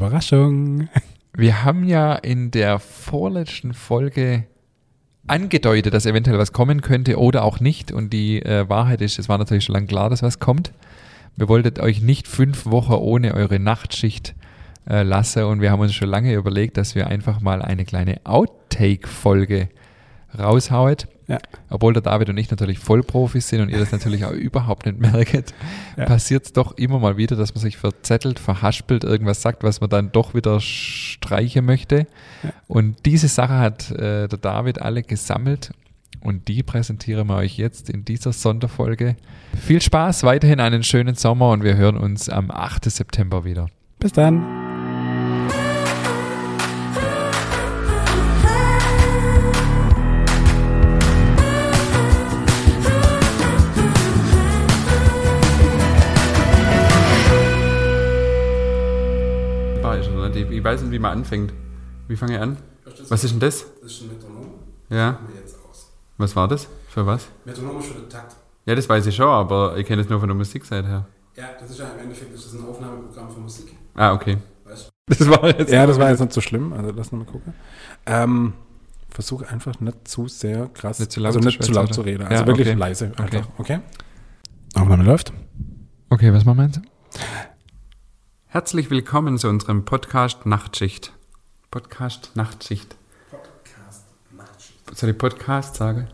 Überraschung. Wir haben ja in der vorletzten Folge angedeutet, dass eventuell was kommen könnte oder auch nicht. Und die äh, Wahrheit ist, es war natürlich schon lange klar, dass was kommt. Wir wolltet euch nicht fünf Wochen ohne eure Nachtschicht äh, lassen und wir haben uns schon lange überlegt, dass wir einfach mal eine kleine Outtake-Folge raushauen. Ja. Obwohl der David und ich natürlich Vollprofis sind und ihr das natürlich auch überhaupt nicht merkt, Ja. passiert es doch immer mal wieder, dass man sich verzettelt, verhaspelt, irgendwas sagt, was man dann doch wieder streichen möchte. Ja. Und diese Sache hat äh, der David alle gesammelt und die präsentieren wir euch jetzt in dieser Sonderfolge. Viel Spaß, weiterhin einen schönen Sommer und wir hören uns am 8. September wieder. Bis dann. Ich weiß nicht, wie man anfängt. Wie fange ich an? Was ist denn das? Das ist ein Metronom. Ja, Machen wir jetzt aus. was war das? Für was? Metronom ist für den Takt. Ja, das weiß ich schon, aber ich kenne es nur von der Musikseite her. Ja, das ist ja im Endeffekt das ist ein Aufnahmeprogramm für Musik. Ah, okay. Weißt du? Das war jetzt. Ja, das war jetzt nicht so schlimm. Also lass mal gucken. Ähm, versuch einfach nicht zu sehr krass, Nicht zu laut also zu nicht zu laut zu reden. Also Ja, wirklich okay. leise. Einfach. Okay. Okay. Aufnahme läuft. Okay, was machen wir jetzt? Herzlich willkommen zu unserem Podcast Nachtschicht. Podcast Nachtschicht. Podcast Nachtschicht. Soll ich Podcast sagen?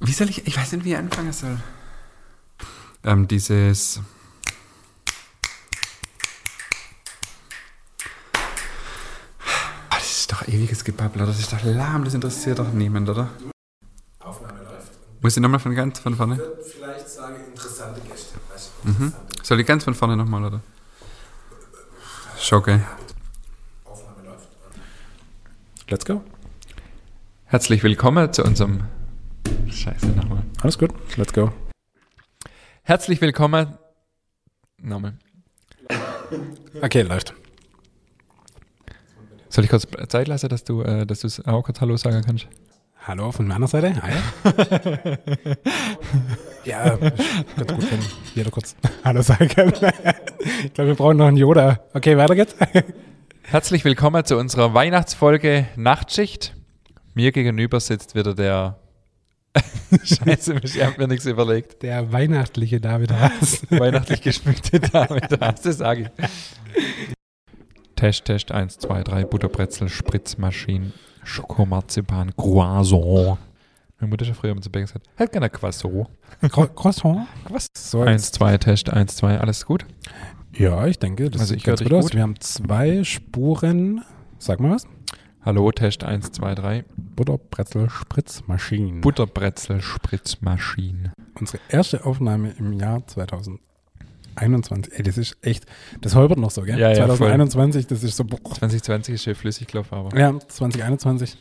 Wie soll ich, ich weiß nicht, wie ich anfangen soll. Ähm, dieses. Ah, Das ist doch ewiges Gebabbler, das ist doch lahm, das interessiert doch niemand, oder? Aufnahme läuft. Muss ich nochmal von ganz von vorne? Ich würde vielleicht sagen, interessante Gäste. Weißt du? Mhm. Interessante. Soll ich ganz von vorne nochmal, oder? Schocke. Aufnahme läuft. Let's go. Herzlich willkommen zu unserem. Scheiße, nochmal. Alles gut. Let's go. Herzlich willkommen. Nochmal. Okay, läuft. Soll ich kurz Zeit lassen, dass du äh, dass du auch kurz Hallo sagen kannst? Hallo von meiner Seite. Hi. ja, ganz gut, wenn jeder kurz Hallo sagen kann. ich glaube, wir brauchen noch einen Yoda. Okay, weiter geht's. Herzlich willkommen zu unserer Weihnachtsfolge Nachtschicht. Mir gegenüber sitzt wieder der. Scheiße, ich habe mir nichts überlegt. Der weihnachtliche David Haas. Weihnachtlich geschmückte Dame, das sage ich. Test, Test 1, 2, 3, Butterbrezel, Spritzmaschinen, Schokomarzipan, Croissant. Meine Mutter hat schon früher mit so Bäcker gesagt, hätte gerne Croissant. Cro- Croissant. So, 1, 2, Test 1, 2, alles gut? Ja, ich denke, das Also sieht ich dich gut aus. Wir haben zwei Spuren. Sag mal was. Hallo, Test 1, 2, 3. Butterbrezel Spritzmaschinen. Butterbrezel, Spritzmaschinen. Unsere erste Aufnahme im Jahr 2021. Ey, das ist echt, das holpert noch so, gell? Ja, ja, 2021, das ist so, boah. 2020 ist schön flüssig gelaufen, aber. Ja, 2021.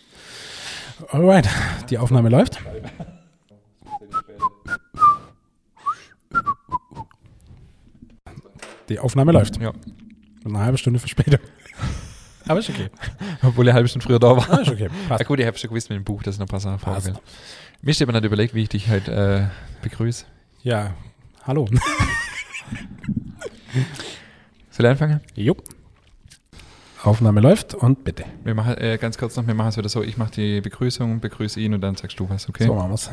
Alright, die Aufnahme läuft. Die Aufnahme läuft. Ja. Eine halbe Stunde Verspätung. Aber ist okay. Obwohl eine halbe Stunde früher da war. Ah, ist okay. Ja Passt. gut, ich habe schon gewusst mit dem Buch, dass ich noch ein paar Sachen Passt. will. Mir steht aber nicht überlegt, wie ich dich heute äh, begrüße. Ja, hallo. Soll ich anfangen? Jo. Aufnahme läuft und bitte. Wir machen äh, ganz kurz noch, wir machen es wieder so, ich mache die Begrüßung, begrüße ihn und dann sagst du was, okay? So machen wir's.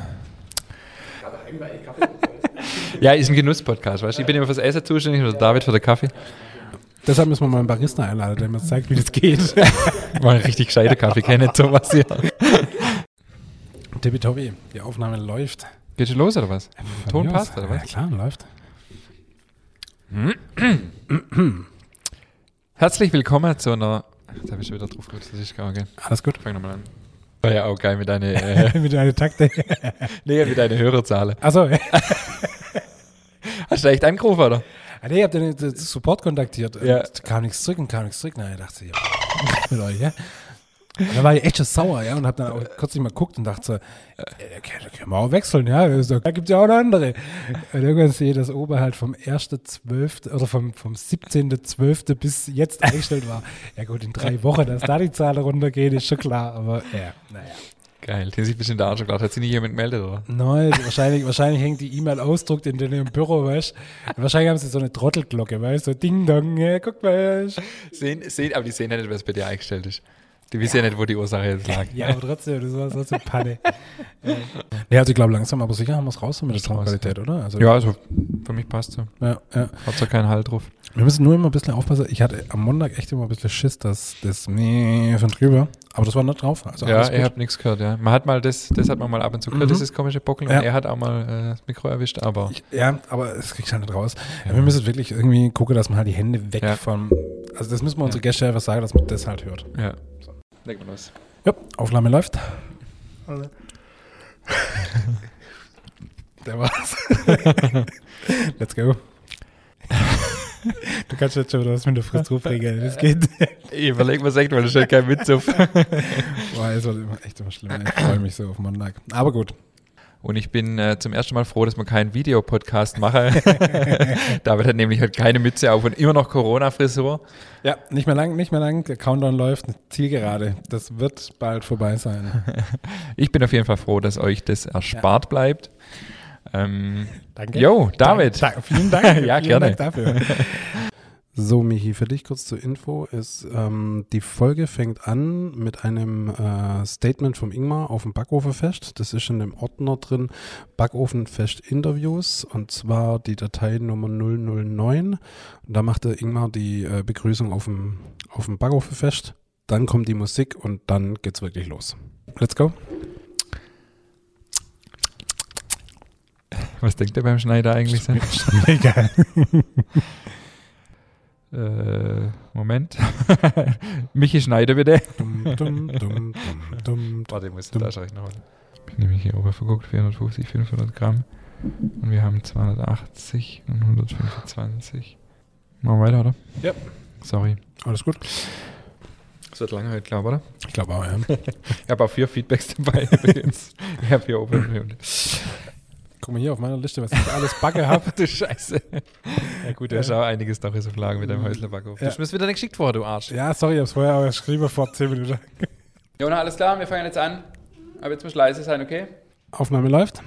Ja, ist ein Genuss-Podcast, weißt du? Ich bin immer fürs Essen zuständig und David für den Kaffee. Deshalb müssen wir mal einen Barista einladen, der mir zeigt, wie das geht. Mal einen richtig gescheiter Kaffee, keine sowas hier. Tippitoppi, die Aufnahme läuft. Geht schon los oder was? Ton Von passt oder Ja, was? klar, läuft. Herzlich willkommen zu einer. Jetzt habe ich schon wieder drauf gerutscht, das ist gar okay. Alles gut. Fang nochmal an. War ja auch geil mit deinen äh, Mit deiner Takte. nee, mit deinen Hörerzahlen. Achso, Hast du echt angerufen, oder? Ah, nee, ich hab den, den Support kontaktiert. Ja. Kam nichts zurück und kam nichts zurück. Na, ich dachte, ja, mit euch, ja. Und da war ich echt schon sauer, ja, und hab dann auch kurz nicht mal geguckt und dachte so, äh, da können, wir auch wechseln, ja. Da gibt's ja auch noch andere. Und irgendwann sehe ich, dass oben halt vom 1.12. oder vom, vom 17.12. bis jetzt eingestellt war. Ja gut, in drei Wochen, dass da die Zahlen runtergehen, ist schon klar, aber ja, naja. Geil. Den sich bestimmt der Arsch gedacht. Hat sich nicht jemand gemeldet, oder? Nein, wahrscheinlich, wahrscheinlich hängt die E-Mail ausdruckt in dem Büro, weißt du? Wahrscheinlich haben sie so eine Trottelglocke, weißt du? So Ding Dong, ja, guck mal. Sehen, sehen, aber die sehen ja nicht, was bei dir eingestellt ist. Die wissen ja, nicht, wo die Ursache jetzt lag. Ja, aber trotzdem, das war so eine Panne. ja, also ich glaube langsam, aber sicher haben wir es raus mit der Ist Soundqualität, oder? Also, Ja, also für mich passt so. ja, ja. Hat so keinen Halt drauf. Wir müssen nur immer ein bisschen aufpassen. Ich hatte am Montag echt immer ein bisschen Schiss, dass das nee von drüber. Aber das war nicht drauf. Also ja, er gut. hat nichts gehört, ja. Man hat mal das, das hat man mal ab und zu gehört, Mhm. dieses komische Bockeln. Ja. Und er hat auch mal äh, das Mikro erwischt, aber Ich, ja, aber es kriegst du halt nicht raus. Ja. Wir müssen wirklich irgendwie gucken, dass man halt die Hände weg Ja. vom. Also das müssen wir unsere Ja. Gäste einfach sagen, dass man das halt hört. ja. Leg mal los. Ja, Aufnahme läuft. Der war's. Let's go. Du kannst jetzt schon wieder was mit der Frist rufbringen. Das geht. Ich überleg mir echt, weil da steht kein Witz auf. Boah, es wird immer, echt immer schlimm. Ich freue mich so auf Montag. Aber gut. Und ich bin äh, zum ersten Mal froh, dass wir keinen Videopodcast machen. David hat nämlich halt keine Mütze auf und immer noch Corona-Frisur. Ja, nicht mehr lang, nicht mehr lang. Der Countdown läuft. Zielgerade. Das wird bald vorbei sein. Ich bin auf jeden Fall froh, dass euch das erspart bleibt. Ähm, Danke. Jo, David. Da, da, vielen Dank. Ja, vielen gerne. Dank dafür. So, Michi, für dich kurz zur Info ist, ähm, die Folge fängt an mit einem äh, Statement vom Ingmar auf dem Backofenfest. Das ist in dem Ordner drin, Backofenfest Interviews und zwar die Datei Nummer 009. Und da macht der Ingmar die äh, Begrüßung auf dem, auf dem Backofenfest. Dann kommt die Musik und dann geht's wirklich los. Let's go. was denkt ihr beim Schneider eigentlich? Egal. äh, Moment. Michi Schneider bitte. Dum, dum, dum, dum, dum. Warte, ich muss den Taschenrechner holen. Ich bin nämlich hier oben verguckt, 450, 500 Gramm. Und wir haben 280 und 125. Machen wir weiter, oder? Ja. Sorry. Alles gut? Das wird lange heute, glaube ich, oder? Ich glaube auch, ja. Ich habe auch vier Feedbacks dabei übrigens. Ich habe hier oben. Guck mal hier auf meiner Liste, was ich alles backe habe. du Scheiße. Ja gut, du hast auch einiges Stories auf Lager mit deinem Häuslerbackofen. Ja. Du das wieder nicht geschickt vor, du Arsch. Ja, sorry, ich hab's vorher auch geschrieben vor 10 Minuten. Jona, alles klar, wir fangen jetzt an. Aber jetzt muss leise sein, okay? Aufnahme läuft.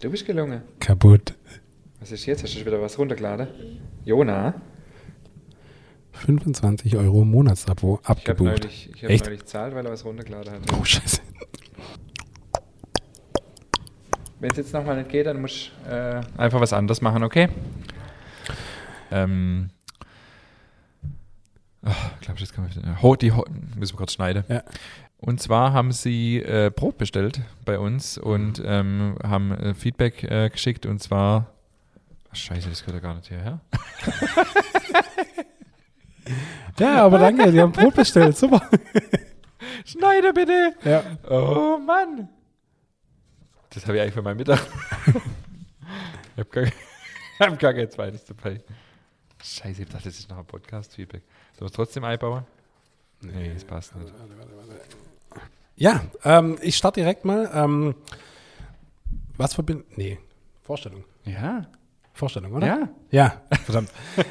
Du bist gelungen. Kaputt. Was ist jetzt? Hast du schon wieder was runtergeladen? Jona? 25 Euro Monatsabo Ich habe abgebucht. neulich, ich hab Echt? neulich zahlt, weil er was runtergeladen hat. Oh, scheiße. Wenn es jetzt nochmal nicht geht, dann musst du äh, einfach was anderes machen, okay? Ähm. Ach, glaub ich, das kann man wieder. Ho, die Ho, müssen wir kurz schneiden. Ja. Und zwar haben sie äh, Brot bestellt bei uns und ähm, haben äh, Feedback äh, geschickt und zwar. Ach, scheiße, das gehört ja gar nicht hierher. Ja, aber danke, die haben Brot bestellt. Super. Schneide bitte! Ja. Oh Mann! Das habe ich eigentlich für meinen Mittag. ich habe gar, hab gar kein zweites dabei. Scheiße, ich dachte, das ist noch ein Podcast-Feedback. Sollen wir es trotzdem einbauen? Nee, das passt nicht. Ja, ähm, ich starte direkt mal. Ähm, was verbindet. Nee, Vorstellung. Ja, Vorstellung, oder? ja. Ja, verdammt.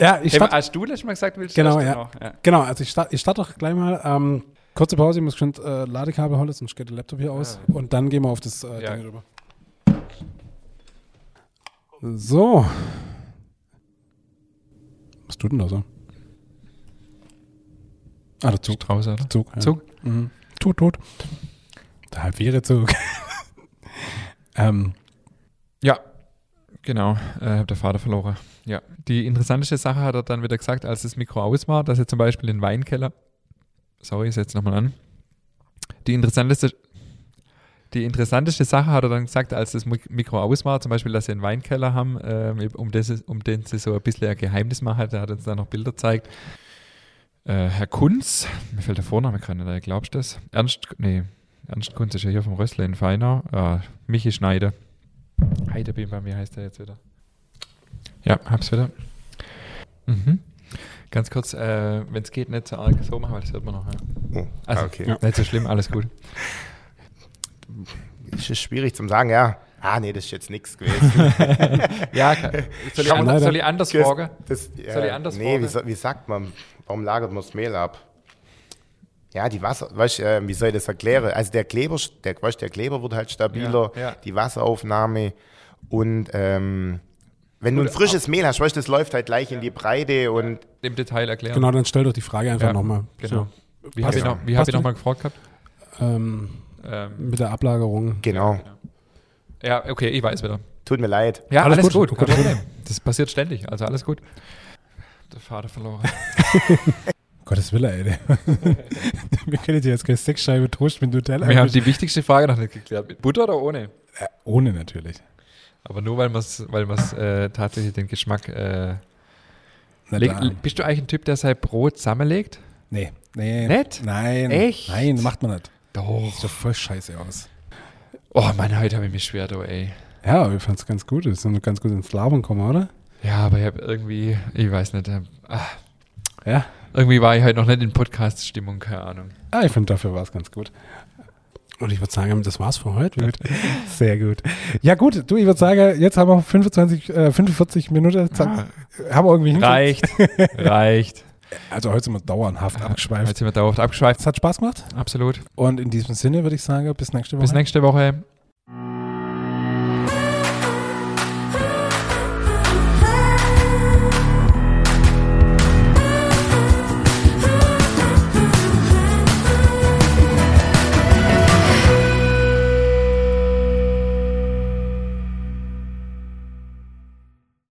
ja, ich Hey, starte. hast du letztes Mal gesagt, willst Genau, du ja. noch? ja. Genau, also ich starte ich start doch gleich mal. Ähm, kurze Pause, ich muss schon äh, Ladekabel holen, sonst geht der Laptop hier aus. Und dann gehen wir auf das äh, Ja. Ding rüber. So. Was tut denn da so? Ah, der Zug. Strauß, oder? Zug. Ja. Zug? Mhm. Tut, tut. Der halbiere Zug. ähm, Ja, genau. Äh, hab der Vater verloren. Ja. Die interessanteste Sache hat er dann wieder gesagt, als das Mikro aus war, dass er zum Beispiel den Weinkeller. Sorry, ich setze nochmal an. Die interessanteste. Die interessanteste Sache hat er dann gesagt, als das Mik- Mikro aus war, zum Beispiel, dass sie einen Weinkeller haben, ähm, um, das, um den sie so ein bisschen ein Geheimnis machen. Er hat uns dann noch Bilder gezeigt. Äh, Herr Kunz, mir fällt der Vorname gerade nicht, glaubst du das? Ernst, nee, Ernst Kunz ist ja hier vom Rössler in Feinau. Ah, Michi Schneider. Heidebeam, wie heißt der jetzt wieder? Ja, hab's wieder. Mhm. Ganz kurz, äh, wenn es geht, nicht so arg so machen, weil das hört man noch. Ja. Oh, Also, ah, okay. nicht so schlimm, alles gut. Es ist schwierig zum sagen, ja. Ah, nee, das ist jetzt nichts gewesen. Ja, kann, soll, ich Schau an, soll ich anders fragen? Das, Soll ich anders Nee, wie, wie sagt man? Warum lagert man das Mehl ab? Ja, die Wasser, weißt, äh, wie soll ich das erklären? Also der Kleber, der, weißt, der Kleber wird halt stabiler, Ja, ja. die Wasseraufnahme und ähm, wenn du ein frisches Mehl hast, weißt, das läuft halt gleich in die Breite und Im Detail erklären. Genau, dann stell doch die Frage einfach Ja, nochmal. Genau. Wie Passt habe ich, ja. noch, wie hab Passt ich noch mal gefragt gehabt? So, ähm, Ähm, mit der Ablagerung. genau. ja, okay, ich weiß wieder. Tut mir leid. Ja, Alles alles, gut, gut, kein gut. Das passiert ständig, also alles gut. Der Vater verloren. Gottes Wille, ey. Wir können dir jetzt keine Sexscheibe Toast mit Nutella. Wir haben die wichtigste Frage noch nicht geklärt. Mit Butter oder ohne? Äh, ohne natürlich. Aber nur, weil man es weil man's, äh, tatsächlich den Geschmack... Äh, Na leg, da. bist du eigentlich ein Typ, der sein Brot zusammenlegt? Nee, nee. Nicht? Nein. Echt? Nein, macht man nicht. Doch. Sieht doch voll scheiße aus. Oh Mann, heute habe ich mich schwer, du, ey. Ja, aber ich fand's ganz gut. Wir sind ganz gut ins Labern gekommen, oder? Ja, aber ich habe irgendwie, ich weiß nicht, äh, Ja. irgendwie war ich heute noch nicht in Podcast-Stimmung, keine Ahnung. Ah, ich finde, dafür war es ganz gut. Und ich würde sagen, das war's für heute. Gut. Sehr gut. Ja, gut, du, ich würde sagen, jetzt haben wir 25, äh, 45 Minuten. Zeit. Haben wir irgendwie. Reicht, reicht. Also heute sind wir dauerhaft abgeschweift. Jetzt sind wir dauerhaft abgeschweift. Es hat Spaß gemacht. Absolut. Und in diesem Sinne würde ich sagen, bis nächste Woche. Bis nächste Woche.